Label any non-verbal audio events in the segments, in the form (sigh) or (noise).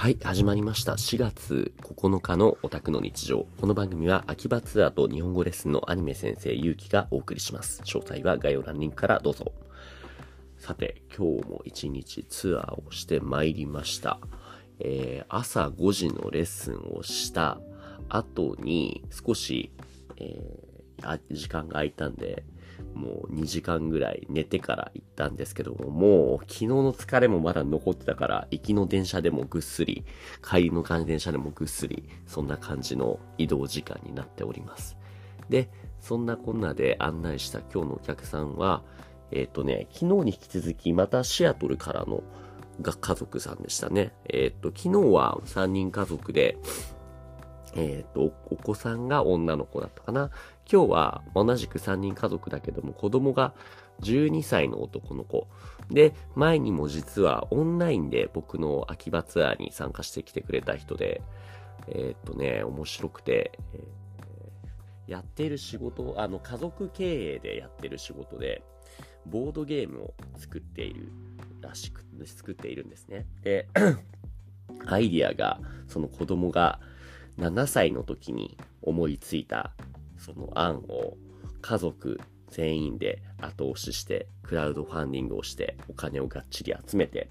はい、始まりました。4月9日のオタクの日常。この番組は秋葉ツアーと日本語レッスンのアニメ先生ゆうきがお送りします。詳細は概要欄リンクからどうぞ。さて、今日も一日ツアーをしてまいりました。えー、朝5時のレッスンをした後に少し、えー、時間が空いたんで、もう2時間ぐらい寝てから行ったんですけども、もう昨日の疲れもまだ残ってたから、行きの電車でもぐっすり、帰りの電車でもぐっすり、そんな感じの移動時間になっております。で、そんなこんなで案内した今日のお客さんは、えっ、とね、昨日に引き続きまたシアトルからのが家族さんでしたね。えっ、と、昨日は3人家族で、えっ、と、お子さんが女の子だったかな。今日は同じく3人家族だけども、子供が12歳の男の子。で、前にも実はオンラインで僕の秋葉ツアーに参加してきてくれた人で、えっ、とね、面白くて、えーやってる仕事、あの、家族経営でやってる仕事で、ボードゲームを作っているらしく、作っているんですね。で、アイディアが、その子供が7歳の時に思いついたその案を家族全員で後押ししてクラウドファンディングをしてお金をがっちり集めて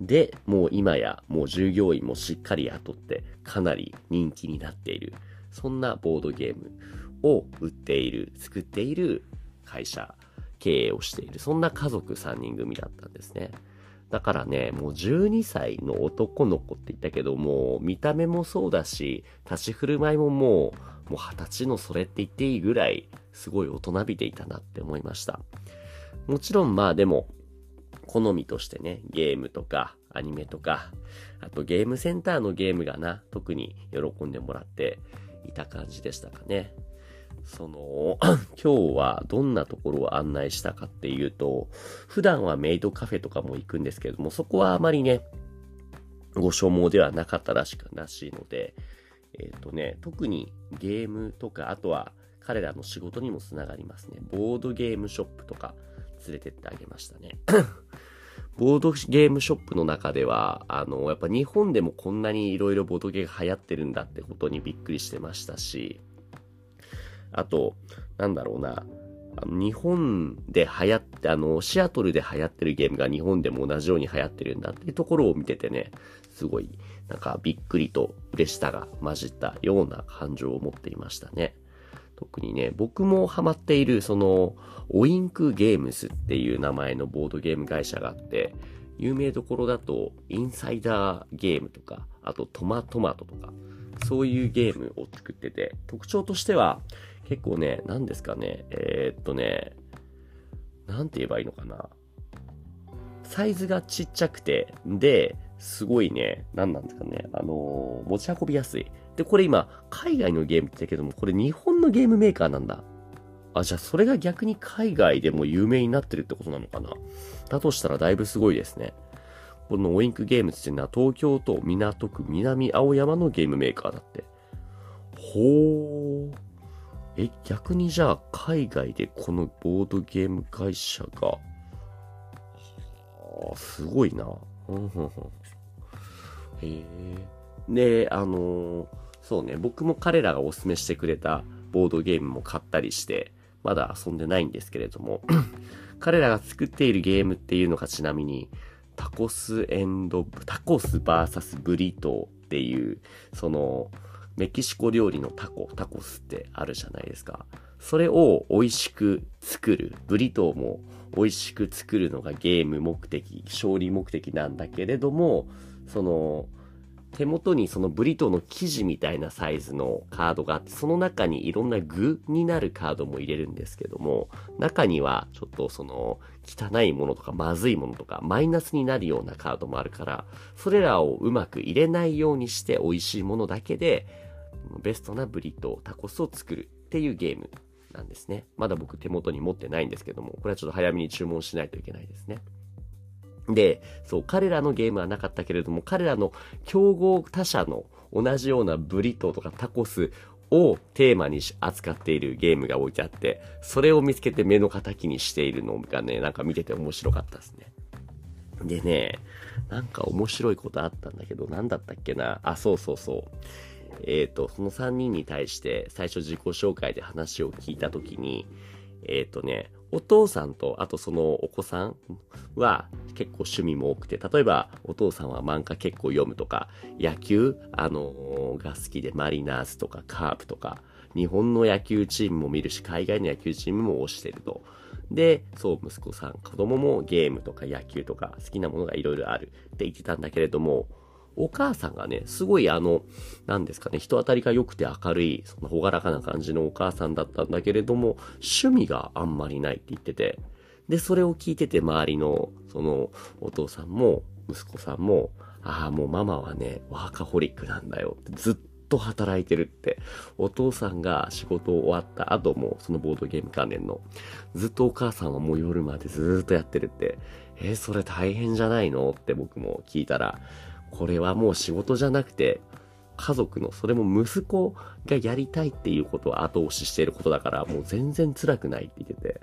で、もう今やもう従業員もしっかり雇ってかなり人気になっているそんなボードゲームを売っている、作っている会社経営をしているそんな家族3人組だったんですね。だからね、もう12歳の男の子って言ったけどもう、見た目もそうだし、立ち振る舞いももう、もう二十歳のそれって言っていいぐらい、すごい大人びていたなって思いました。もちろんまあでも、好みとしてね、ゲームとか、アニメとか、あとゲームセンターのゲームがな、特に喜んでもらっていた感じでしたかね。その、(clears throat) 今日はどんなところを案内したかっていうと、普段はメイドカフェとかも行くんですけれども、そこはあまりね、ご所望ではなかったらしく、らしいので、えっ、ー、とね、特にゲームとか、あとは彼らの仕事にもつながりますね。ボードゲームショップとか連れてってあげましたね。(coughs) ボードゲームショップの中では、あの、やっぱ日本でもこんなに色々ボードゲーが流行ってるんだってことにびっくりしてましたし、あと、なんだろうな、日本で流行って、あの、シアトルで流行ってるゲームが日本でも同じように流行ってるんだっていうところを見ててね、すごい、なんかびっくりと嬉しさが混じったような感情を持っていましたね。特にね、僕もハマっている、その、オインクゲームスっていう名前のボードゲーム会社があって、有名どころだと、インサイダーゲームとか、あとトマトマトとか、そういうゲームを作ってて、特徴としては、結構ね、何ですかね、えー、っとね、なんて言えばいいのかな。サイズがちっちゃくて、で、すごいね、何なんですかね、あのー、持ち運びやすい。で、これ今、海外のゲームって言ったけども、これ日本のゲームメーカーなんだ。あ、じゃあそれが逆に海外でも有名になってるってことなのかな。だとしたらだいぶすごいですね。このオインクゲームズっていうのは東京都港区南青山のゲームメーカーだって。ほー。え、逆にじゃあ海外でこのボードゲーム会社が、すごいな。へえ。で、あのー、そうね、僕も彼らがおすすめしてくれたボードゲームも買ったりして、まだ遊んでないんですけれども、(clears throat) 彼らが作っているゲームっていうのがちなみに、タコスエンド、タコスバーサスブリトーっていう、その、メキシコ料理のタコ、タコスってあるじゃないですか。それを美味しく作る。ブリトーも美味しく作るのがゲーム目的、勝利目的なんだけれども、その、手元にそのブリトーの生地みたいなサイズのカードがあって、その中にいろんな具になるカードも入れるんですけども、中にはちょっとその汚いものとかまずいものとかマイナスになるようなカードもあるから、それらをうまく入れないようにして美味しいものだけで、ベストなブリトー、タコスを作るっていうゲームなんですね。まだ僕手元に持ってないんですけども、これはちょっと早めに注文しないといけないですね。で、そう、彼らのゲームはなかったけれども、彼らの競合他社の同じようなブリトーとかタコスをテーマに扱っているゲームが置いてあって、それを見つけて目の敵にしているのがね、なんか見てて面白かったですね。でね、なんか面白いことあったんだけど、なんだったっけな。あ、そうそうそう。えっ、ー、と、その3人に対して最初自己紹介で話を聞いたときに、えっ、ー、とね、お父さんと、あとそのお子さんは結構趣味も多くて、例えばお父さんは漫画結構読むとか、野球、あのー、が好きでマリナーズとかカープとか、日本の野球チームも見るし、海外の野球チームも推してると。で、そう、息子さん、子供もゲームとか野球とか好きなものがいろいろあるって言ってたんだけれども、お母さんがね、すごいあの、なんですかね、人当たりが良くて明るい、その朗らかな感じのお母さんだったんだけれども、趣味があんまりないって言ってて、で、それを聞いてて周りの、その、お父さんも、息子さんも、ああ、もうママはね、ワーカホリックなんだよってずっと働いてるって。お父さんが仕事終わった後も、そのボードゲーム関連の、ずっとお母さんはもう夜までずっとやってるって。えー、それ大変じゃないのって僕も聞いたら、これはもう仕事じゃなくて、家族の、それも息子がやりたいっていうことを後押ししていることだから、もう全然辛くないって言ってて、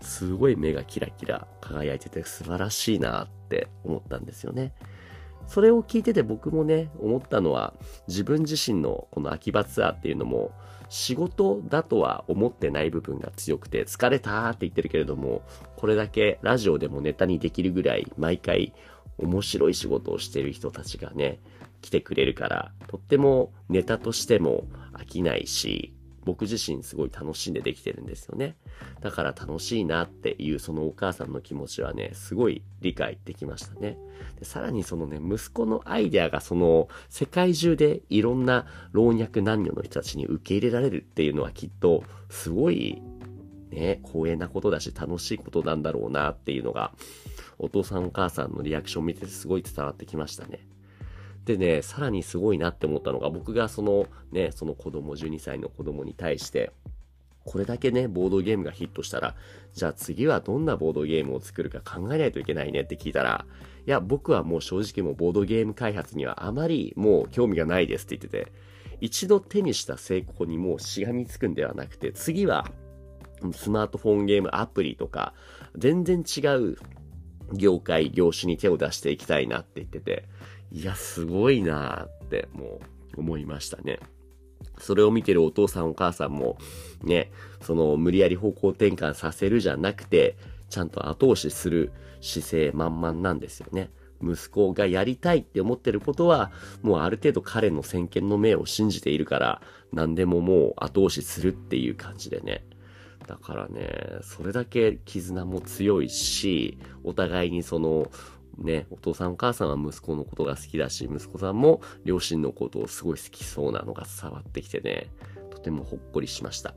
すごい目がキラキラ輝いてて素晴らしいなって思ったんですよね。それを聞いてて僕もね、思ったのは、自分自身のこの秋葉ツアーっていうのも、仕事だとは思ってない部分が強くて、疲れたって言ってるけれども、これだけラジオでもネタにできるぐらい、毎回面白い仕事をしてる人たちがね、来てくれるから、とってもネタとしても飽きないし、僕自身すごい楽しんでできてるんですよね。だから楽しいなっていうそのお母さんの気持ちはね、すごい理解できましたね。でさらにそのね、息子のアイデアがその世界中でいろんな老若男女の人たちに受け入れられるっていうのはきっとすごいね、光栄なことだし楽しいことなんだろうなっていうのがお父さんお母さんのリアクション見ててすごい伝わってきましたね。でね、さらにすごいなって思ったのが、僕がそのね、その子供、12歳の子供に対して、これだけね、ボードゲームがヒットしたら、じゃあ次はどんなボードゲームを作るか考えないといけないねって聞いたら、いや、僕はもう正直もうボードゲーム開発にはあまりもう興味がないですって言ってて、一度手にした成功にもうしがみつくんではなくて、次はスマートフォンゲームアプリとか、全然違う業界、業種に手を出していきたいなって言ってて、いや、すごいなってもう思いましたね。それを見てるお父さんお母さんも、ね、その無理やり方向転換させるじゃなくて、ちゃんと後押しする姿勢満々なんですよね。息子がやりたいって思ってることは、もうある程度彼の先見の明を信じているから、何でももう後押しするっていう感じでね。だからね、それだけ絆も強いし、お互いにその、ね、お父さんお母さんは息子のことが好きだし、息子さんも両親のことをすごい好きそうなのが伝わってきてね、とてもほっこりしました。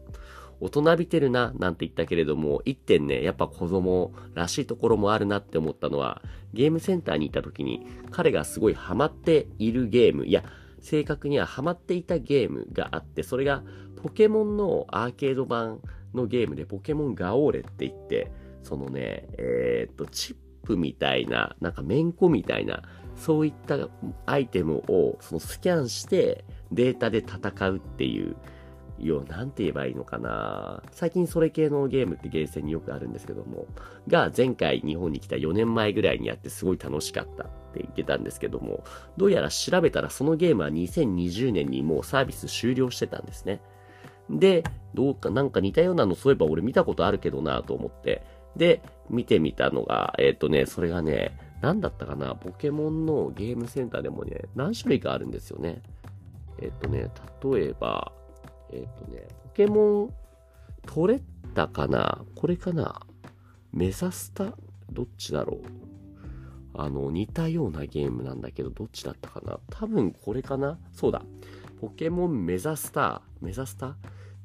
大人びてるな、なんて言ったけれども、一点ね、やっぱ子供らしいところもあるなって思ったのは、ゲームセンターに行った時に、彼がすごいハマっているゲーム、いや、正確にはハマっていたゲームがあって、それがポケモンのアーケード版のゲームでポケモンガオーレって言って、そのね、えー、っと、チップみたいな、なんかめんこみたいな、そういったアイテムをそのスキャンしてデータで戦うっていう、よ、なんて言えばいいのかな最近それ系のゲームってゲーセンによくあるんですけども、が前回日本に来た4年前ぐらいにやってすごい楽しかったって言ってたんですけども、どうやら調べたらそのゲームは2020年にもうサービス終了してたんですね。で、どうかなんか似たようなのそういえば俺見たことあるけどなと思って、で、見てみたのが、えっ、ー、とね、それがね、何だったかな、ポケモンのゲームセンターでもね、何種類かあるんですよね。えっ、ー、とね、例えば、えっ、ー、とね、ポケモン、トレッタかなこれかなメザスタどっちだろうあの、似たようなゲームなんだけど、どっちだったかな多分これかなそうだ。ポケモンメザスター、メザスター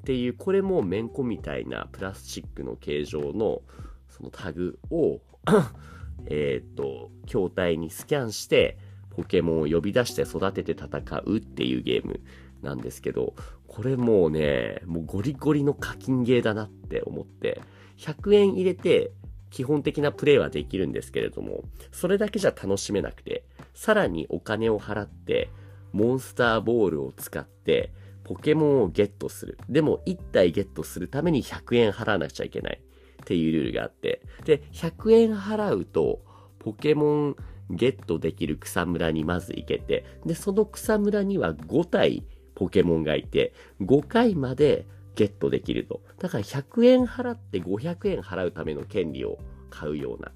っていう、これもめんこみたいなプラスチックの形状のそのタグを (laughs) えっと、筐体にスキャンして、ポケモンを呼び出して育てて戦うっていうゲームなんですけど、これもうね、もうゴリゴリの課金ゲーだなって思って、100円入れて基本的なプレイはできるんですけれども、それだけじゃ楽しめなくて、さらにお金を払って、モンスターボールを使って、ポケモンをゲットする。でも、1体ゲットするために100円払わなくちゃいけない。っていうルールがあって。で、100円払うと、ポケモンゲットできる草むらにまず行けて、で、その草むらには5体ポケモンがいて、5回までゲットできると。だから100円払って500円払うための権利を買うような。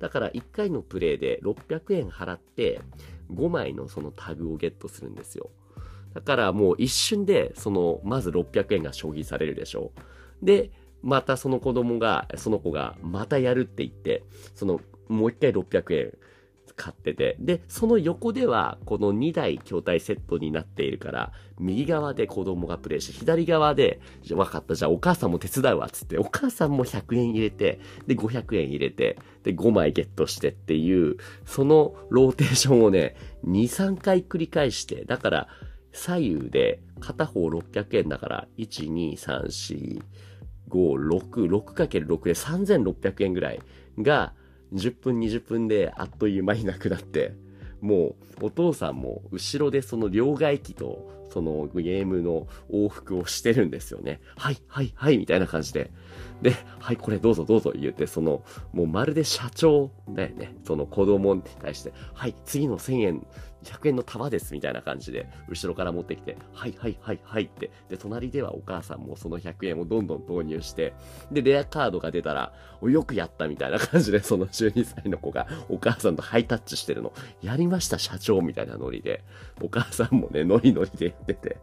だから1回のプレイで600円払って5枚のそのタグをゲットするんですよ。だからもう一瞬で、その、まず600円が消費されるでしょう。で、またその子供が、その子がまたやるって言って、その、もう一回600円買ってて、で、その横では、この2台筐体セットになっているから、右側で子供がプレイして、左側で、分かった、じゃあお母さんも手伝うわ、つって、お母さんも100円入れて、で、500円入れて、で、5枚ゲットしてっていう、そのローテーションをね、2、3回繰り返して、だから、左右で片方600円だから、1、2、3、4、5、6、6×6 で3600円ぐらいが、10分20分であっという間になくなって、もうお父さんも後ろでその両替機とそのゲームの往復をしてるんですよね。はい、はい、はい、みたいな感じで。で、はい、これどうぞどうぞ言って、その、もうまるで社長だよね。その子供に対して、はい、次の1000円100円の束ですみたいな感じで、後ろから持ってきて、はいはいはいはいって、で、隣ではお母さんもその100円をどんどん投入して、で、レアカードが出たら、よくやったみたいな感じで、その12歳の子がお母さんとハイタッチしてるの、やりました社長みたいなノリで、お母さんもね、ノリノリでやってて、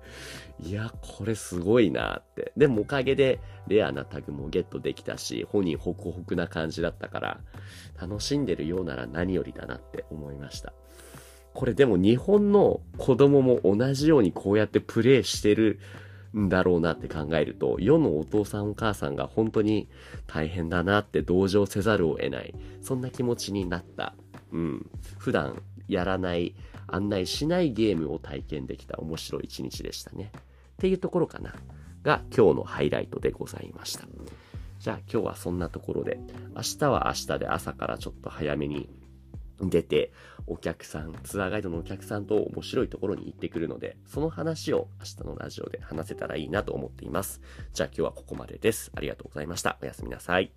いや、これすごいなって。でもおかげで、レアなタグもゲットできたし、本人ホクホクな感じだったから、楽しんでるようなら何よりだなって思いました。これでも日本の子供も同じようにこうやってプレイしてるんだろうなって考えると、世のお父さんお母さんが本当に大変だなって同情せざるを得ない。そんな気持ちになった。うん。普段やらない、案内しないゲームを体験できた面白い一日でしたね。っていうところかな。が今日のハイライトでございました。じゃあ今日はそんなところで、明日は明日で朝からちょっと早めに出て、お客さん、ツアーガイドのお客さんと面白いところに行ってくるので、その話を明日のラジオで話せたらいいなと思っています。じゃあ今日はここまでです。ありがとうございました。おやすみなさい。